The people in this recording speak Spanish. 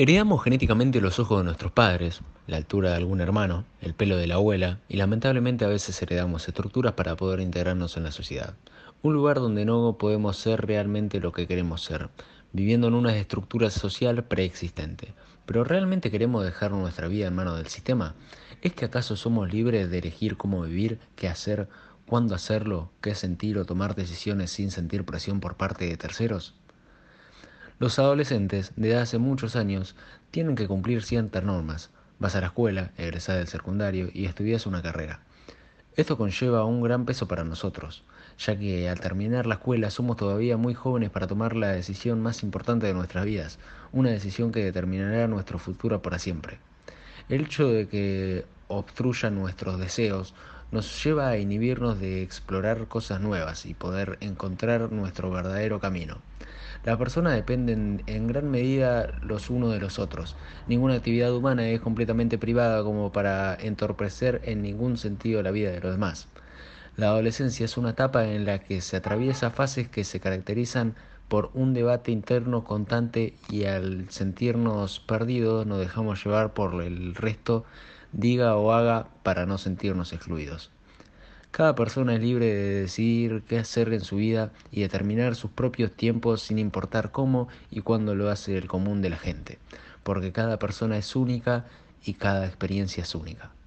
Heredamos genéticamente los ojos de nuestros padres, la altura de algún hermano, el pelo de la abuela y lamentablemente a veces heredamos estructuras para poder integrarnos en la sociedad. Un lugar donde no podemos ser realmente lo que queremos ser, viviendo en una estructura social preexistente. Pero ¿realmente queremos dejar nuestra vida en manos del sistema? ¿Es que acaso somos libres de elegir cómo vivir, qué hacer, cuándo hacerlo, qué sentir o tomar decisiones sin sentir presión por parte de terceros? Los adolescentes, de hace muchos años, tienen que cumplir ciertas normas. Vas a la escuela, egresás del secundario y estudias una carrera. Esto conlleva un gran peso para nosotros, ya que al terminar la escuela somos todavía muy jóvenes para tomar la decisión más importante de nuestras vidas, una decisión que determinará nuestro futuro para siempre. El hecho de que obstruyan nuestros deseos nos lleva a inhibirnos de explorar cosas nuevas y poder encontrar nuestro verdadero camino. Las personas dependen en gran medida los unos de los otros. Ninguna actividad humana es completamente privada como para entorpecer en ningún sentido la vida de los demás. La adolescencia es una etapa en la que se atraviesa fases que se caracterizan por un debate interno constante y al sentirnos perdidos nos dejamos llevar por el resto diga o haga para no sentirnos excluidos. Cada persona es libre de decidir qué hacer en su vida y determinar sus propios tiempos sin importar cómo y cuándo lo hace el común de la gente, porque cada persona es única y cada experiencia es única.